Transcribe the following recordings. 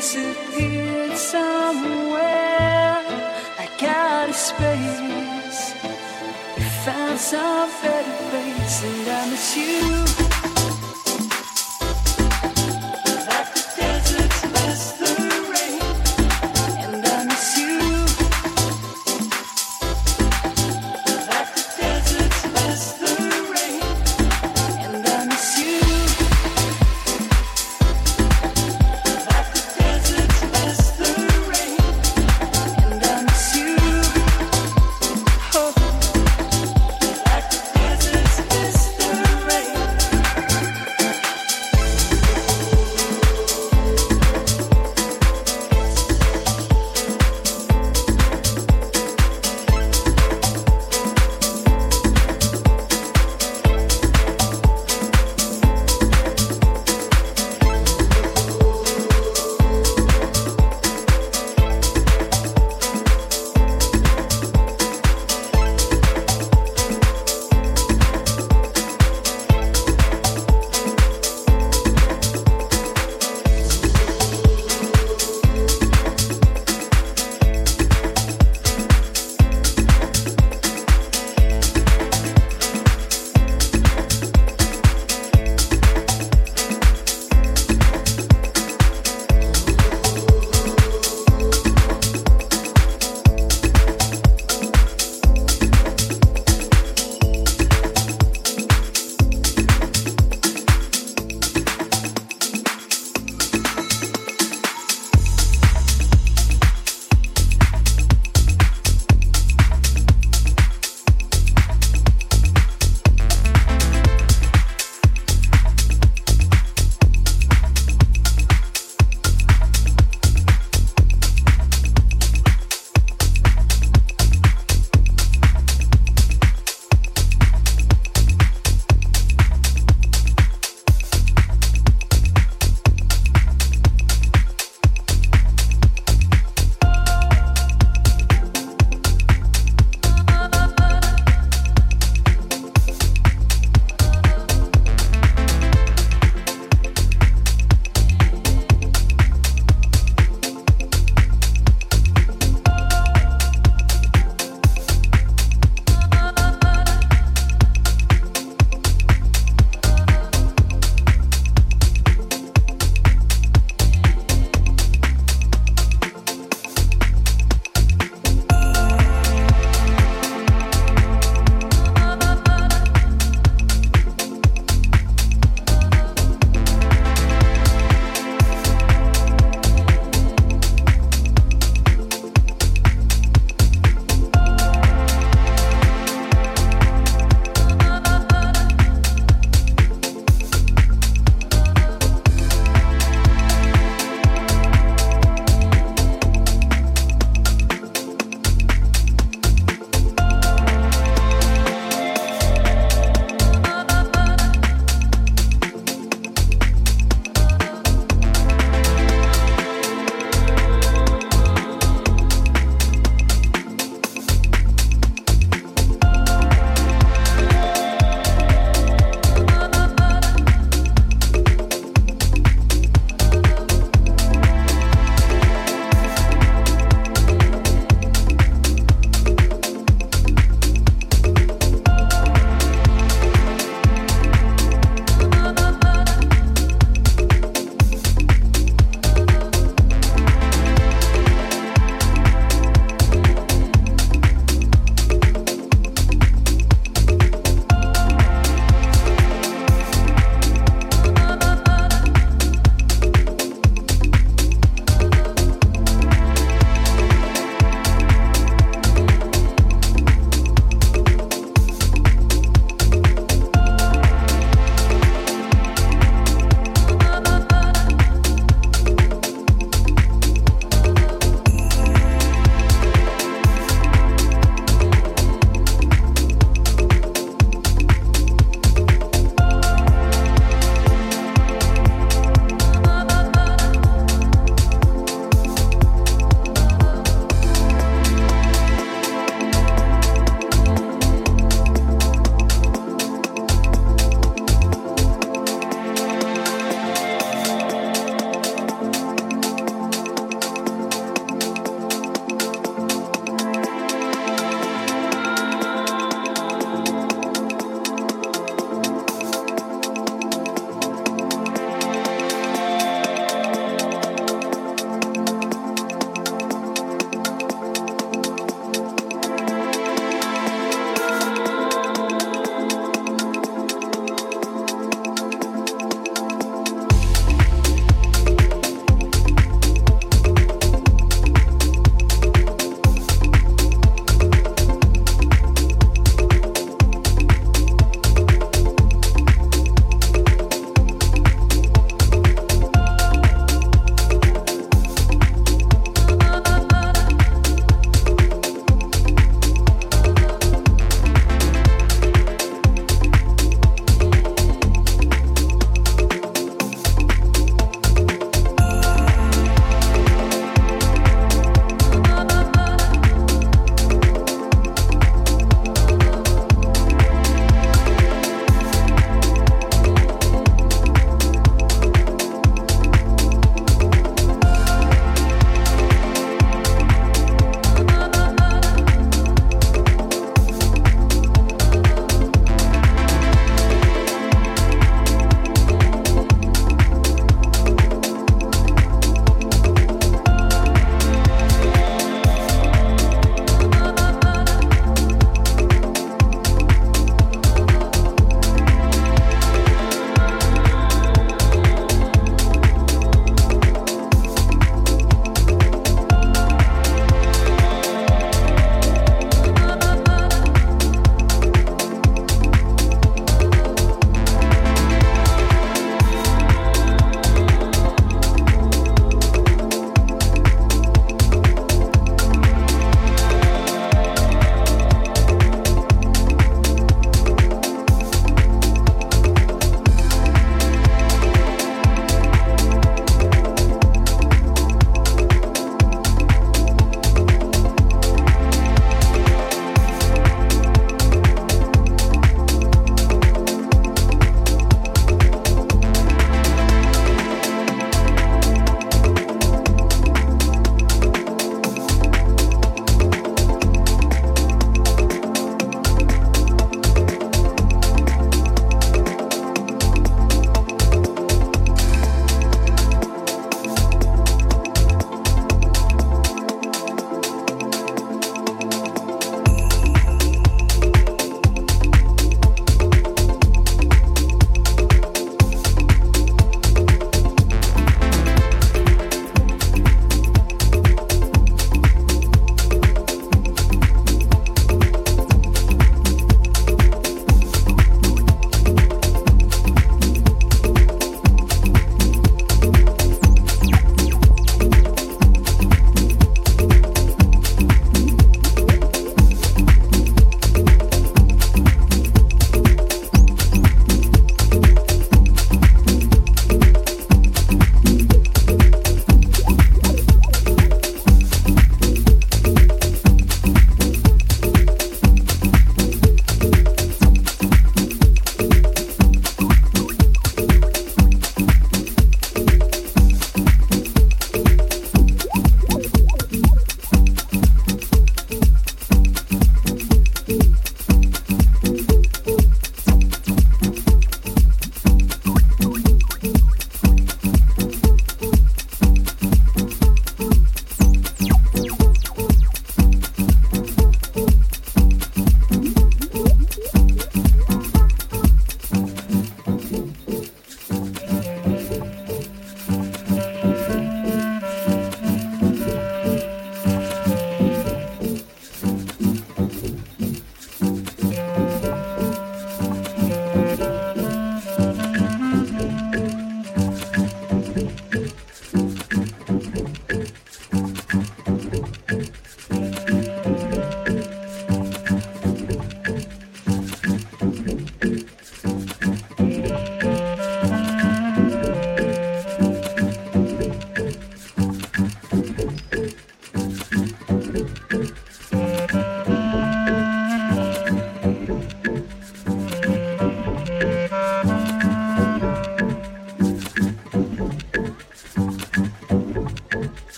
disappeared somewhere. like got a space. You found some better place, and I miss you.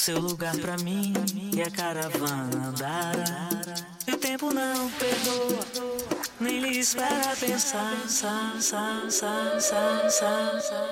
Seu lugar pra mim e a caravana andara. E o tempo não perdoa, nem lhe espera pensar. Sa, sa, sa, sa, sa, sa.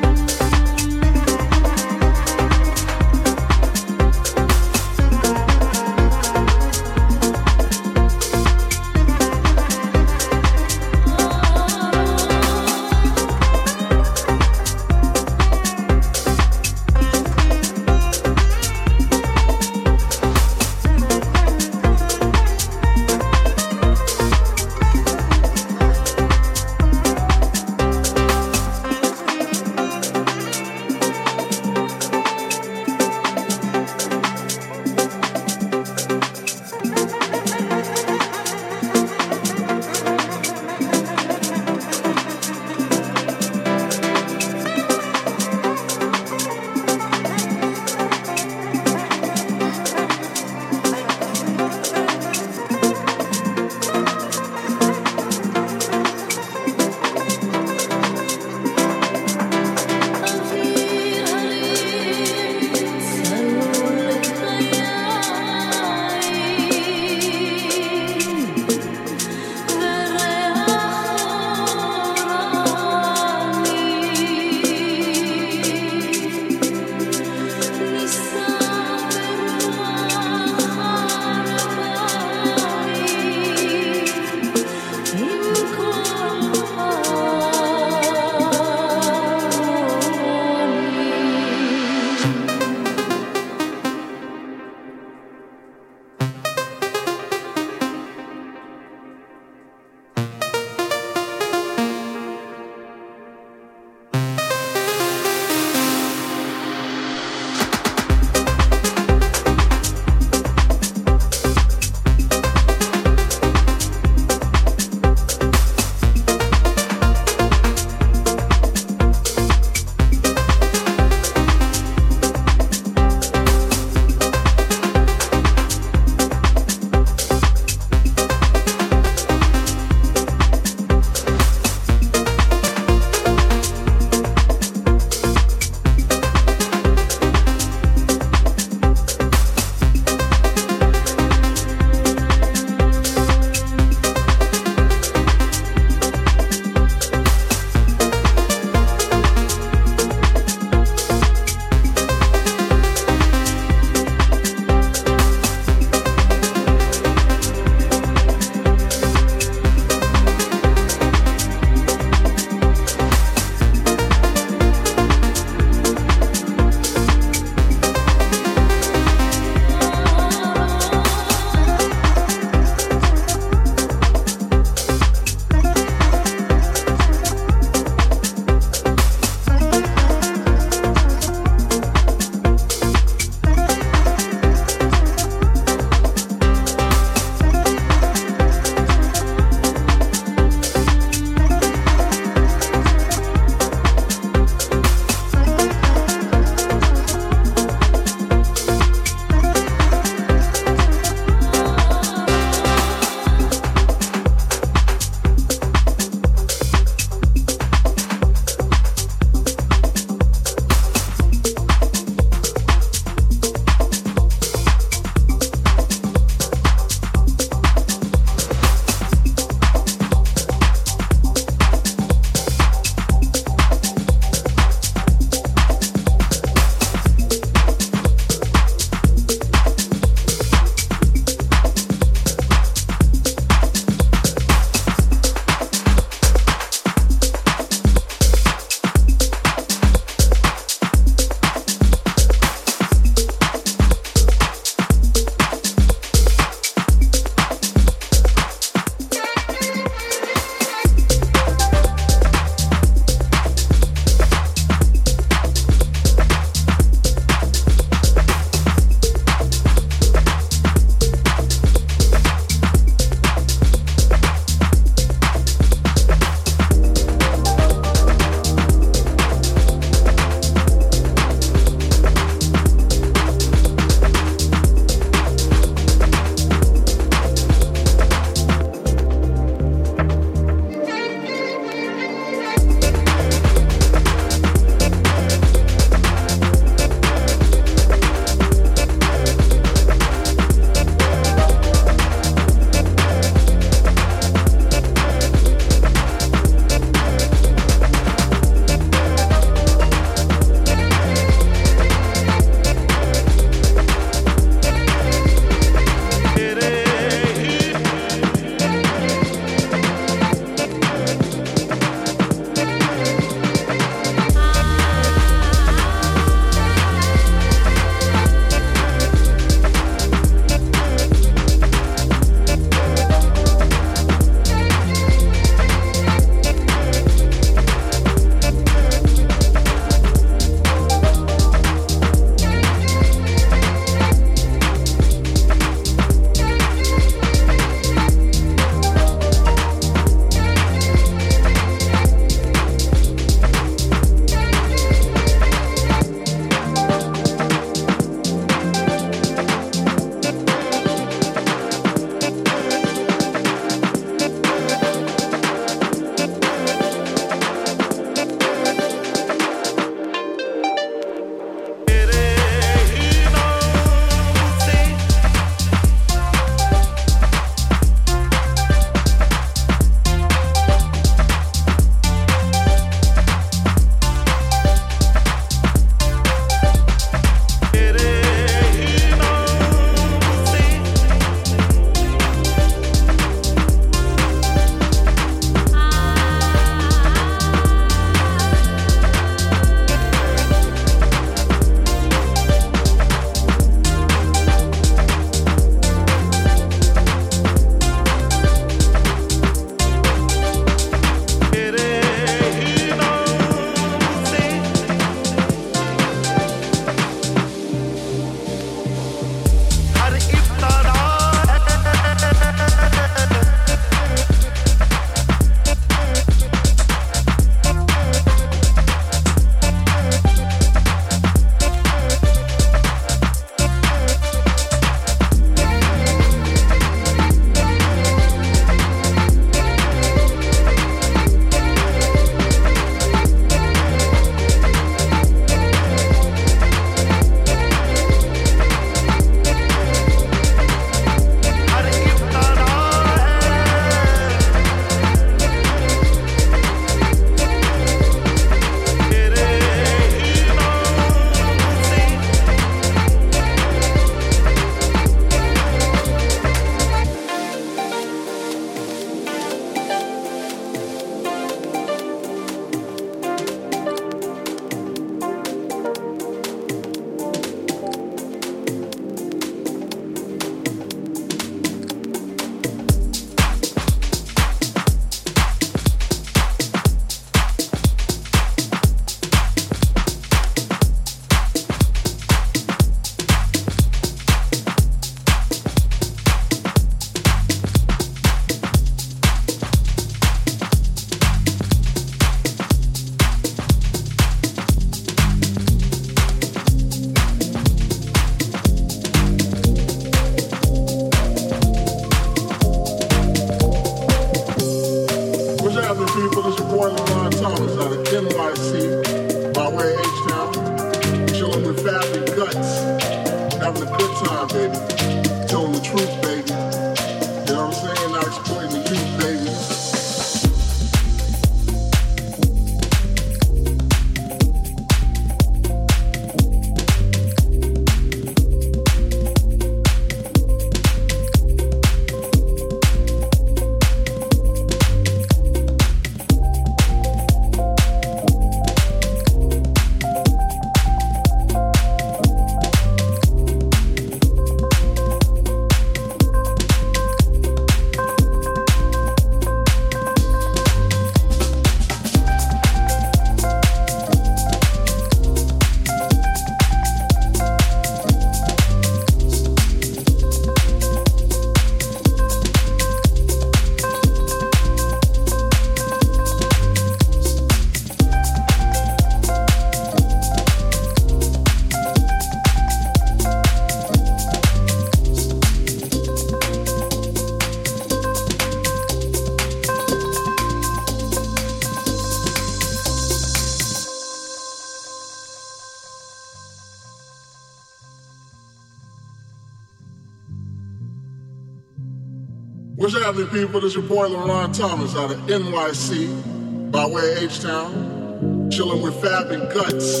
People? This your boy LaRon Thomas out of NYC by way of H-Town. Chilling with Fab and Guts.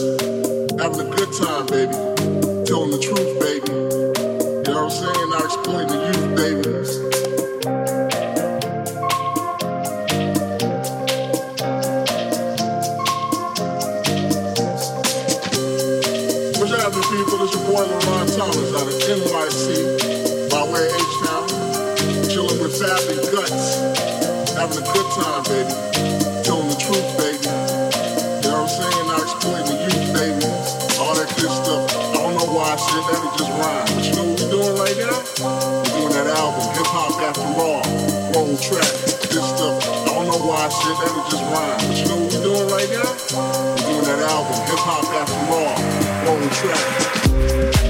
Having a good time, baby. Telling the truth, baby. You know what I'm saying? Not exploiting the youth, happening, people? This your boy LaRon Thomas out of NYC Good time, baby. Telling the truth, baby. You know what I'm saying? Baby. All that good stuff. I don't know why I said that, it just rhymed. But you know what we're doing right now? We're doing that album, Hip Hop After All, roll track. This stuff. I don't know why I said that, it just rhymed. But you know what we're doing right now? We're doing that album, Hip Hop After All, roll track.